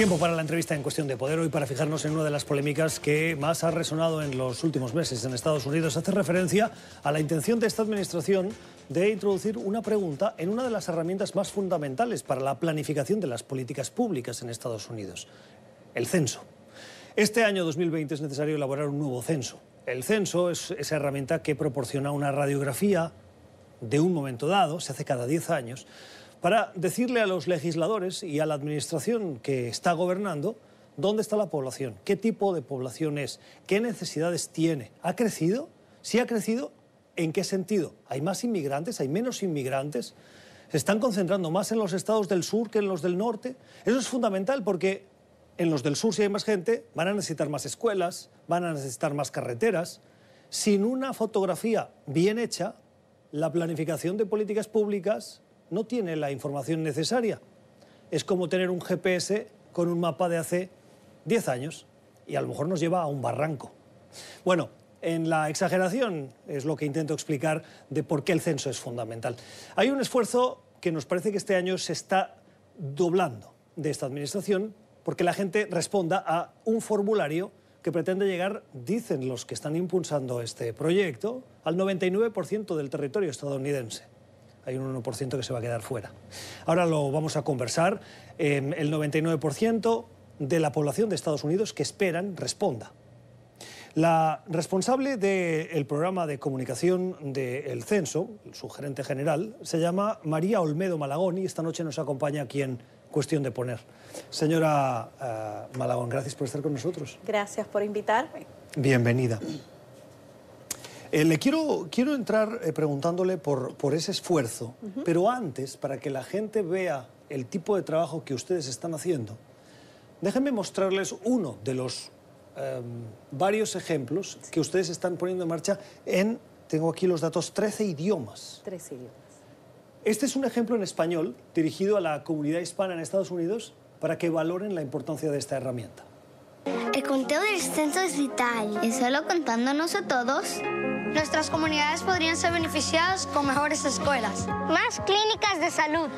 Tiempo para la entrevista en cuestión de poder hoy para fijarnos en una de las polémicas que más ha resonado en los últimos meses en Estados Unidos. Hace referencia a la intención de esta administración de introducir una pregunta en una de las herramientas más fundamentales para la planificación de las políticas públicas en Estados Unidos, el censo. Este año 2020 es necesario elaborar un nuevo censo. El censo es esa herramienta que proporciona una radiografía de un momento dado, se hace cada 10 años, para decirle a los legisladores y a la administración que está gobernando dónde está la población, qué tipo de población es, qué necesidades tiene. ¿Ha crecido? Si ha crecido, ¿en qué sentido? ¿Hay más inmigrantes? ¿Hay menos inmigrantes? ¿Se están concentrando más en los estados del sur que en los del norte? Eso es fundamental porque en los del sur, si hay más gente, van a necesitar más escuelas, van a necesitar más carreteras. Sin una fotografía bien hecha, la planificación de políticas públicas no tiene la información necesaria. Es como tener un GPS con un mapa de hace 10 años y a lo mejor nos lleva a un barranco. Bueno, en la exageración es lo que intento explicar de por qué el censo es fundamental. Hay un esfuerzo que nos parece que este año se está doblando de esta administración porque la gente responda a un formulario que pretende llegar, dicen los que están impulsando este proyecto, al 99% del territorio estadounidense hay un 1% que se va a quedar fuera. Ahora lo vamos a conversar. el 99% de la población de Estados Unidos que esperan responda. La responsable del programa de comunicación del censo, su gerente general, se llama María Olmedo Malagón y esta noche nos acompaña aquí en Cuestión de Poner. Señora eh, Malagón, gracias por estar con nosotros. Gracias por invitarme. Bienvenida. Eh, le quiero, quiero entrar eh, preguntándole por, por ese esfuerzo, pero antes, para que la gente vea el tipo de trabajo que ustedes están haciendo, déjenme mostrarles uno de los em, varios ejemplos que ustedes están poniendo en marcha en, tengo aquí los datos, 13 idiomas. 13 idiomas. Este es un ejemplo en español dirigido a la comunidad hispana en Estados Unidos para que valoren la importancia de esta herramienta. El conteo del censo es vital. ¿Es solo contándonos a todos? Nuestras comunidades podrían ser beneficiadas con mejores escuelas. Más clínicas de salud.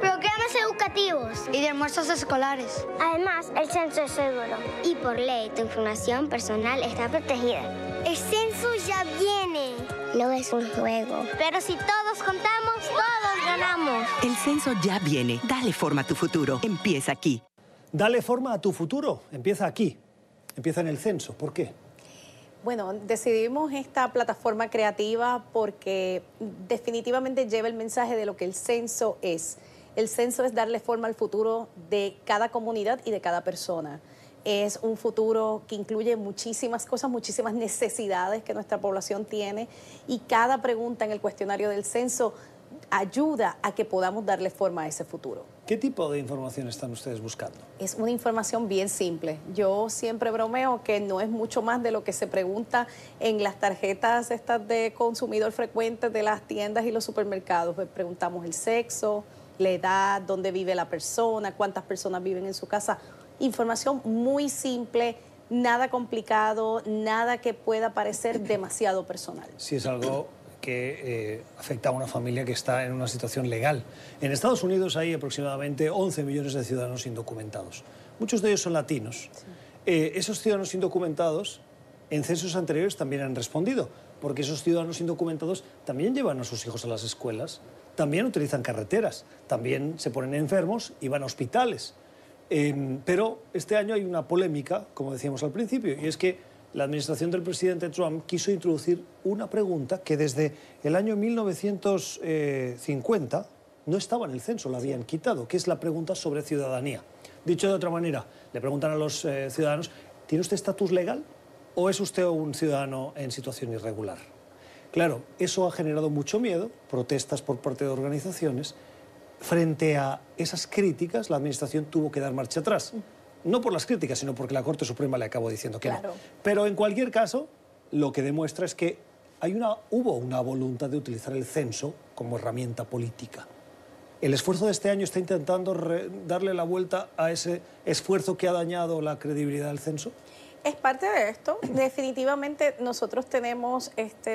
Programas educativos. Y de almuerzos escolares. Además, el censo es seguro. Y por ley, tu información personal está protegida. El censo ya viene. No es un juego. Pero si todos contamos, todos ganamos. El censo ya viene. Dale forma a tu futuro. Empieza aquí. Dale forma a tu futuro. Empieza aquí. Empieza en el censo. ¿Por qué? Bueno, decidimos esta plataforma creativa porque definitivamente lleva el mensaje de lo que el censo es. El censo es darle forma al futuro de cada comunidad y de cada persona. Es un futuro que incluye muchísimas cosas, muchísimas necesidades que nuestra población tiene y cada pregunta en el cuestionario del censo ayuda a que podamos darle forma a ese futuro. ¿Qué tipo de información están ustedes buscando? Es una información bien simple. Yo siempre bromeo que no es mucho más de lo que se pregunta en las tarjetas estas de consumidor frecuente de las tiendas y los supermercados. Pues preguntamos el sexo, la edad, dónde vive la persona, cuántas personas viven en su casa. Información muy simple, nada complicado, nada que pueda parecer demasiado personal. Si es algo que eh, afecta a una familia que está en una situación legal. En Estados Unidos hay aproximadamente 11 millones de ciudadanos indocumentados. Muchos de ellos son latinos. Eh, esos ciudadanos indocumentados en censos anteriores también han respondido, porque esos ciudadanos indocumentados también llevan a sus hijos a las escuelas, también utilizan carreteras, también se ponen enfermos y van a hospitales. Em, pero este año hay una polémica, como decíamos al principio, y es que la administración del presidente Trump quiso introducir una pregunta que desde el año 1950 no estaba en el censo, la habían quitado, que es la pregunta sobre ciudadanía. Dicho de otra manera, le preguntan a los eh, ciudadanos, ¿tiene usted estatus legal o es usted un ciudadano en situación irregular? Claro, eso ha generado mucho miedo, protestas por parte de organizaciones. Frente a esas críticas, la Administración tuvo que dar marcha atrás no por las críticas, sino porque la Corte Suprema le acabó diciendo que no. Pero en cualquier caso, lo que demuestra es que hay una, hubo una voluntad de utilizar el censo como herramienta política. ¿El esfuerzo de este año está intentando darle la vuelta a ese esfuerzo que ha dañado la credibilidad del censo? Es parte de esto. Definitivamente nosotros tenemos, este,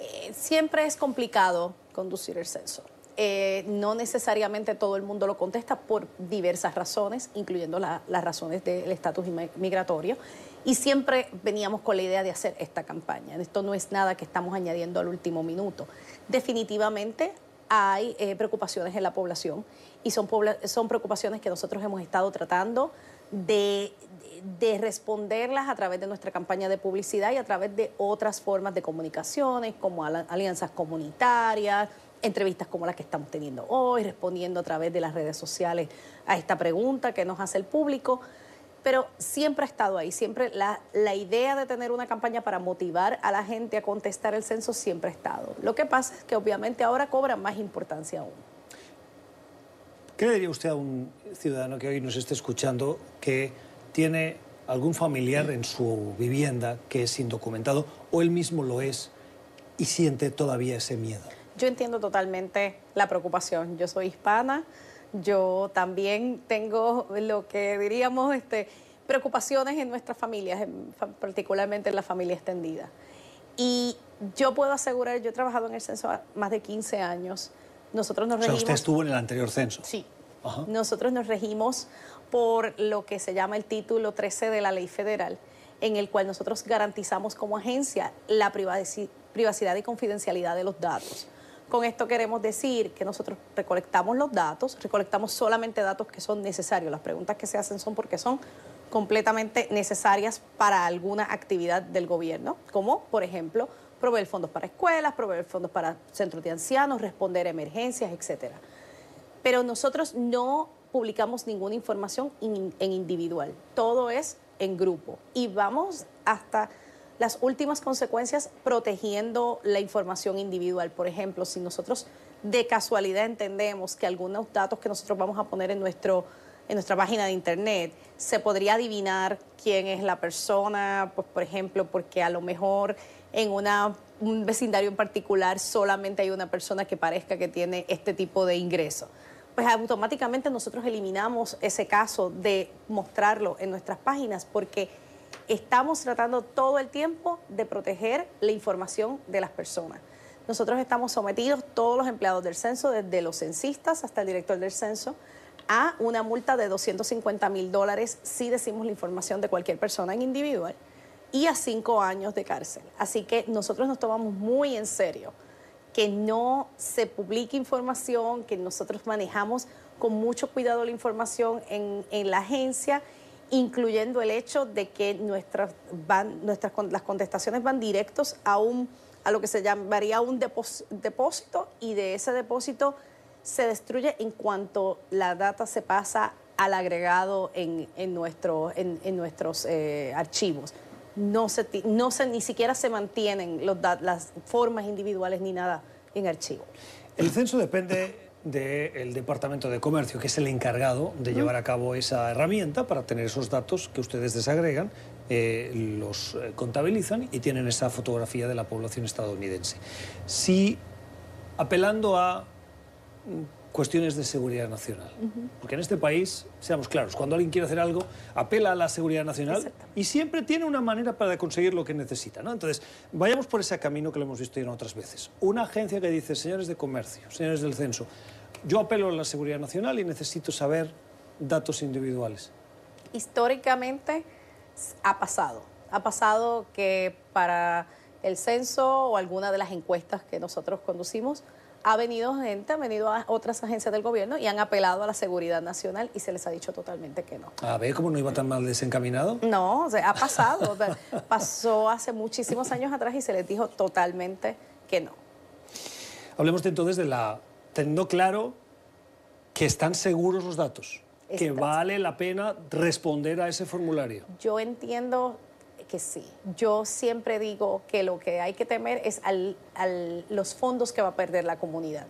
eh, siempre es complicado conducir el censo. Eh, no necesariamente todo el mundo lo contesta por diversas razones, incluyendo las razones del estatus migratorio. Y siempre veníamos con la idea de hacer esta campaña. Esto no es nada que estamos añadiendo al último minuto. Definitivamente hay eh, preocupaciones en la población y son, son preocupaciones que nosotros hemos estado tratando de, de, responderlas a través de nuestra campaña de publicidad y a través de otras formas de comunicaciones como alianzas comunitarias, entrevistas como las que estamos teniendo hoy, respondiendo a través de las redes sociales a esta pregunta que nos hace el público. Pero siempre ha estado ahí, siempre la, la idea de tener una campaña para motivar a la gente a contestar el censo siempre ha estado. Lo que pasa es que obviamente ahora cobra más importancia aún. ¿Qué le diría usted a un ciudadano que hoy nos esté escuchando que tiene algún familiar en su vivienda que es indocumentado o él mismo lo es y siente todavía ese miedo? Yo entiendo totalmente la preocupación. Yo soy hispana, yo también tengo lo que diríamos este, preocupaciones en nuestras familias, particularmente en la familia extendida. Y yo puedo asegurar, yo he trabajado en el censo más de 15 años, nosotros nos regimos... usted estuvo en el anterior censo. Sí. Nosotros nos regimos por lo que se llama el título 13 de la ley federal, en el cual nosotros garantizamos como agencia la privacidad y confidencialidad de los datos. Con esto queremos decir que nosotros recolectamos los datos, recolectamos solamente datos que son necesarios. Las preguntas que se hacen son porque son completamente necesarias para alguna actividad del gobierno, como por ejemplo proveer fondos para escuelas, proveer fondos para centros de ancianos, responder a emergencias, etcétera. Pero nosotros no publicamos ninguna información en individual, todo es en grupo y vamos hasta las últimas consecuencias protegiendo la información individual. Por ejemplo, si nosotros de casualidad entendemos que algunos datos que nosotros vamos a poner en, nuestro, en nuestra página de internet, se podría adivinar quién es la persona, pues por ejemplo, porque a lo mejor en una, un vecindario en particular solamente hay una persona que parezca que tiene este tipo de ingreso. Pues automáticamente nosotros eliminamos ese caso de mostrarlo en nuestras páginas porque estamos tratando todo el tiempo de proteger la información de las personas. Nosotros estamos sometidos, todos los empleados del censo, desde los censistas hasta el director del censo, a una multa de 250 mil dólares si decimos la información de cualquier persona en individual y a cinco años de cárcel. Así que nosotros nos tomamos muy en serio que no se publique información, que nosotros manejamos con mucho cuidado la información en, en la agencia incluyendo el hecho de que nuestras, van, nuestras las contestaciones van directos a, un, a lo que se llamaría un depósito y de ese depósito se destruye en cuanto la data se pasa al agregado en, en, nuestro, en, en nuestros eh, archivos. No se, no se, ni siquiera se mantienen los, las formas individuales ni nada en archivo. El censo depende del Departamento de Comercio, que es el encargado de llevar a cabo esa herramienta para tener esos datos que ustedes desagregan, eh, los eh, contabilizan y tienen esa fotografía de la población estadounidense. Si, apelando a cuestiones de seguridad nacional. Porque en este país, seamos claros, cuando alguien quiere hacer algo, apela a la seguridad nacional y siempre tiene una manera para conseguir lo que necesita. ¿no? Entonces, vayamos por ese camino que lo hemos visto ya otras veces. Una agencia que dice, señores de comercio, señores del censo, yo apelo a la seguridad nacional y necesito saber datos individuales. Históricamente ha pasado. Ha pasado que para el censo o alguna de las encuestas que nosotros conducimos, ha venido gente, ha venido a otras agencias del gobierno y han apelado a la seguridad nacional y se les ha dicho totalmente que no. A ver, ¿cómo no iba tan mal desencaminado? No, ha pasado. pasó hace muchísimos años atrás y se les dijo totalmente que no. Hablemos entonces de la... teniendo claro que están seguros los datos, que vale la pena responder a ese formulario. Yo entiendo que sí. Yo siempre digo que lo que hay que temer es al, los fondos que va a perder la comunidad.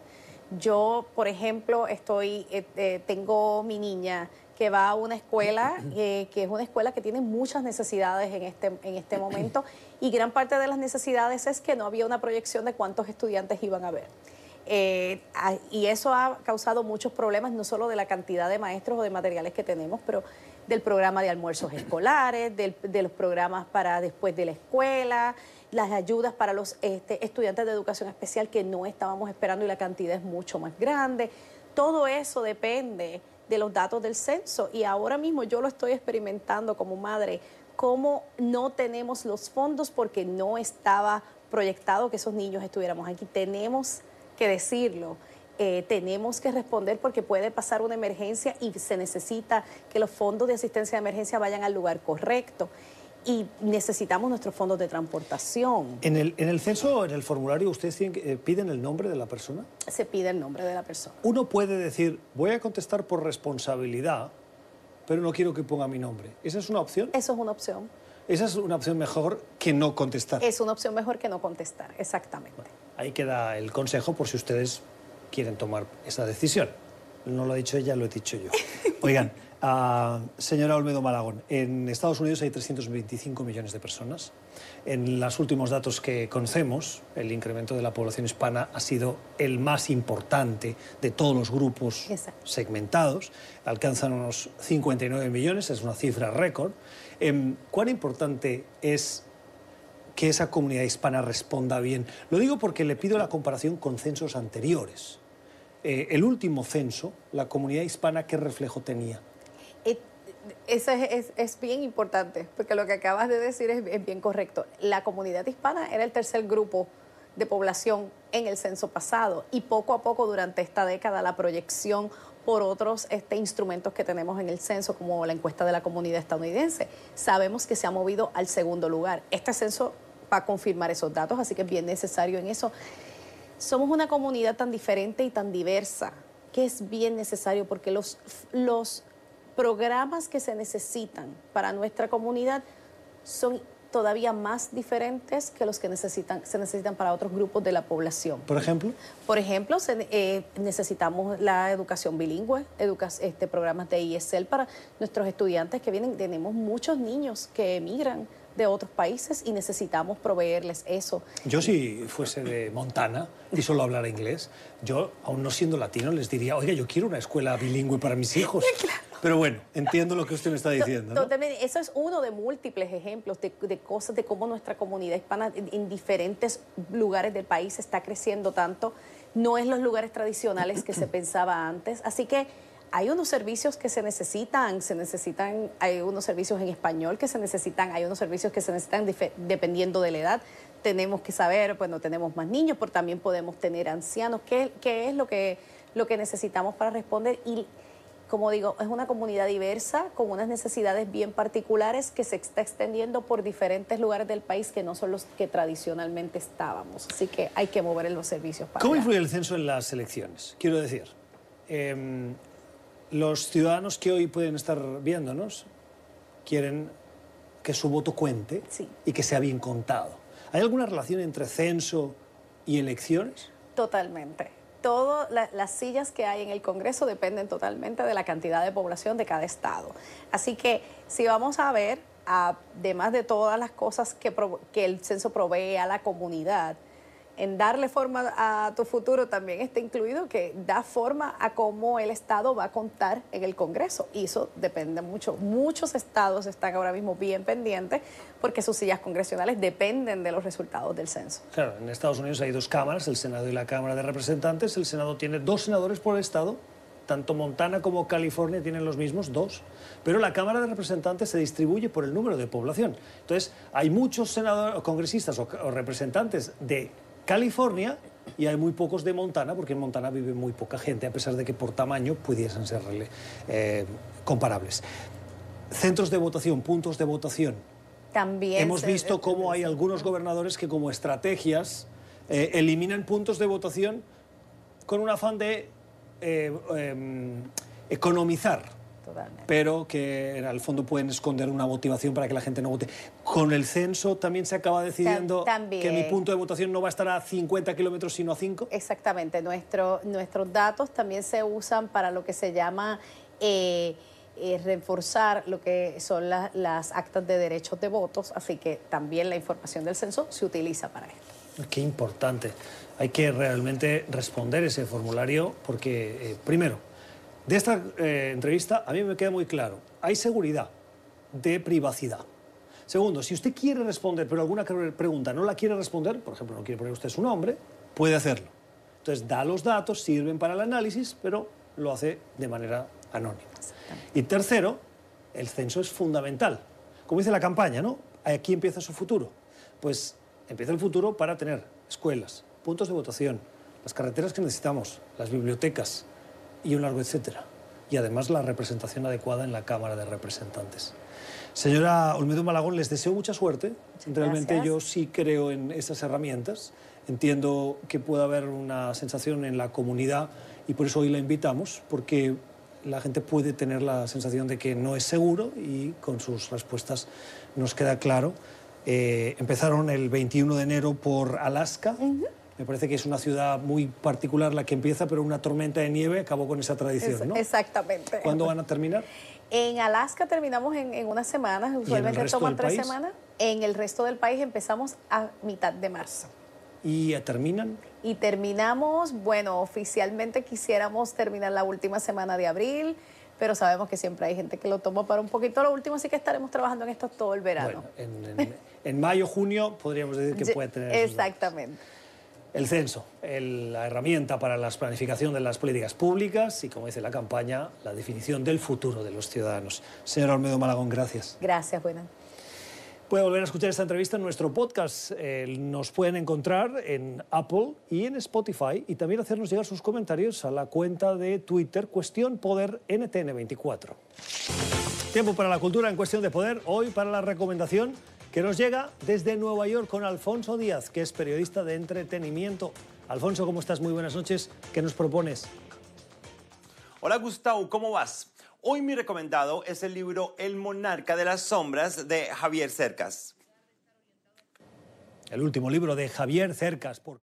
Yo, por ejemplo, estoy, eh, eh, tengo mi niña que va a una escuela, eh, que es una escuela que tiene muchas necesidades en este, en este momento, y gran parte de las necesidades es que no había una proyección de cuántos estudiantes iban a haber. Eh, y eso ha causado muchos problemas, no solo de la cantidad de maestros o de materiales que tenemos, pero del programa de almuerzos escolares, de los programas para después de la escuela, las ayudas para los este, estudiantes de educación especial que no estábamos esperando y la cantidad es mucho más grande. Todo eso depende de los datos del censo y ahora mismo yo lo estoy experimentando como madre, cómo no tenemos los fondos porque no estaba proyectado que esos niños estuviéramos aquí. Tenemos que decirlo. Eh, tenemos que responder porque puede pasar una emergencia y se necesita que los fondos de asistencia de emergencia vayan al lugar correcto y necesitamos nuestros fondos de transportación. ¿En el, en el censo, en el formulario, ustedes eh, piden el nombre de la persona? Se pide el nombre de la persona. Uno puede decir, voy a contestar por responsabilidad, pero no quiero que ponga mi nombre. ¿Esa es una opción? Eso es una opción. Esa es una opción mejor que no contestar. Es una opción mejor que no contestar, exactamente. Ahí queda el consejo por si ustedes quieren tomar esa decisión. No lo ha dicho ella, lo he dicho yo. Oigan, señora Olmedo Malagón, en Estados Unidos hay 325 millones de personas. En los últimos datos que conocemos, el incremento de la población hispana ha sido el más importante de todos los grupos segmentados. Alcanzan unos 59 millones, es una cifra récord. Em, ¿Cuán importante es que esa comunidad hispana responda bien? Lo digo porque le pido la comparación con censos anteriores. Eh, el último censo, la comunidad hispana, ¿qué reflejo tenía? Eso es, bien importante, porque lo que acabas de decir es, bien correcto. La comunidad hispana era el tercer grupo de población en el censo pasado y poco a poco durante esta década la proyección por otros este, instrumentos que tenemos en el censo, como la encuesta de la comunidad estadounidense, sabemos que se ha movido al segundo lugar. Este censo va a confirmar esos datos, así que es bien necesario en eso. Somos una comunidad tan diferente y tan diversa que es bien necesario porque los, los programas que se necesitan para nuestra comunidad son todavía más diferentes que los que necesitan, se necesitan para otros grupos de la población. ¿Por ejemplo? Por ejemplo, eh, necesitamos la educación bilingüe, este, programas de ISL para nuestros estudiantes que vienen. Tenemos muchos niños que emigran de otros países y necesitamos proveerles eso. Yo si fuese de Montana y solo hablara inglés, yo, aún no siendo latino, les diría, oiga, yo quiero una escuela bilingüe para mis hijos. Pero bueno, entiendo lo que usted me está diciendo. Eso es uno de múltiples ejemplos de, cosas, de cómo nuestra comunidad hispana en, diferentes lugares del país está creciendo tanto. No es los lugares tradicionales que se pensaba antes. Así que hay unos servicios que se necesitan, se necesitan, hay unos servicios en español que se necesitan, hay unos servicios que se necesitan dependiendo de la edad. Tenemos que saber, bueno, tenemos más niños, pero también podemos tener ancianos. ¿Qué, qué es lo que, lo que necesitamos para responder? Y como digo, es una comunidad diversa con unas necesidades bien particulares que se está extendiendo por diferentes lugares del país que no son los que tradicionalmente estábamos. Así que hay que mover los servicios para ¿Cómo influye el censo en las elecciones? Quiero decir, em, los ciudadanos que hoy pueden estar viéndonos quieren que su voto cuente y que sea bien contado. ¿Hay alguna relación entre censo y elecciones? Totalmente. Todas las sillas que hay en el Congreso dependen totalmente de la cantidad de población de cada estado. Así que si vamos a ver, además de todas las cosas que, que el censo provee a la comunidad, en darle forma a tu futuro también está incluido que da forma a cómo el Estado va a contar en el Congreso. Y eso depende mucho. Muchos estados están ahora mismo bien pendientes porque sus sillas congresionales dependen de los resultados del censo. Claro, en Estados Unidos hay dos cámaras, el Senado y la Cámara de Representantes. El Senado tiene dos senadores por estado. Tanto Montana como California tienen los mismos, dos, pero la Cámara de Representantes se distribuye por el número de población. Entonces, hay muchos senadores, congresistas o representantes de California y hay muy pocos de Montana, porque en Montana vive muy poca gente, a pesar de que por tamaño pudiesen ser eh, comparables. Centros de votación, puntos de votación. También. Hemos visto cómo hay algunos gobernadores que como estrategias eh, eliminan puntos de votación con un afán de eh, em, economizar pero que al fondo pueden esconder una motivación para que la gente no vote. Con el censo también se acaba decidiendo que mi punto de votación no va a estar a 50 kilómetros sino a 5. Exactamente, Nuestro, nuestros datos también se usan para lo que se llama... Eh, eh, reforzar lo que son las actas de derechos de votos, así que también la información del censo se utiliza para esto. Qué importante. hay que realmente responder ese formulario porque, eh, primero, de esta eh, entrevista a mí me queda muy claro, hay seguridad de privacidad. Segundo, si usted quiere responder, pero alguna pregunta no la quiere responder, por ejemplo, no quiere poner usted su nombre, puede hacerlo. Entonces da los datos, sirven para el análisis, pero lo hace de manera anónima. Y tercero, el censo es fundamental. Como dice la campaña, ¿no? Aquí empieza su futuro. Pues empieza el futuro para tener escuelas, puntos de votación, las carreteras que necesitamos, las bibliotecas y un largo etcétera. Y además la representación adecuada en la Cámara de Representantes. Señora Olmedo Malagón, les deseo mucha suerte. Realmente yo sí creo en esas herramientas. Entiendo que puede haber una sensación en la comunidad y por eso hoy la invitamos, porque la gente puede tener la sensación de que no es seguro y con sus respuestas nos queda claro. Eh, empezaron el 21 de enero por Alaska. Me parece que es una ciudad muy particular la que empieza, pero una tormenta de nieve acabó con esa tradición, ¿no? Exactamente. ¿Cuándo van a terminar? En Alaska terminamos en, unas semanas, usualmente toman tres semanas. En el resto del país empezamos a mitad de marzo. ¿Y terminan? Y terminamos, bueno, oficialmente quisiéramos terminar la última semana de abril, pero sabemos que siempre hay gente que lo toma para un poquito lo último, así que estaremos trabajando en esto todo el verano. Bueno, en, mayo, junio podríamos decir que puede tener. Exactamente. El censo, la herramienta para la planificación de las políticas públicas y, como dice la campaña, la definición del futuro de los ciudadanos. Señor Olmedo Malagón, gracias. Gracias, buena. Puede volver a escuchar esta entrevista en nuestro podcast. Eh, nos pueden encontrar en Apple y en Spotify y también hacernos llegar sus comentarios a la cuenta de Twitter Cuestión Poder NTN24. Tiempo para la cultura en Cuestión de Poder. Hoy para la recomendación que nos llega desde Nueva York con Alfonso Díaz, que es periodista de entretenimiento. Alfonso, ¿cómo estás? Muy buenas noches. ¿Qué nos propones? Hola Gustavo, ¿cómo vas? Hoy mi recomendado es el libro El monarca de las sombras de Javier Cercas. El último libro de Javier Cercas. Por...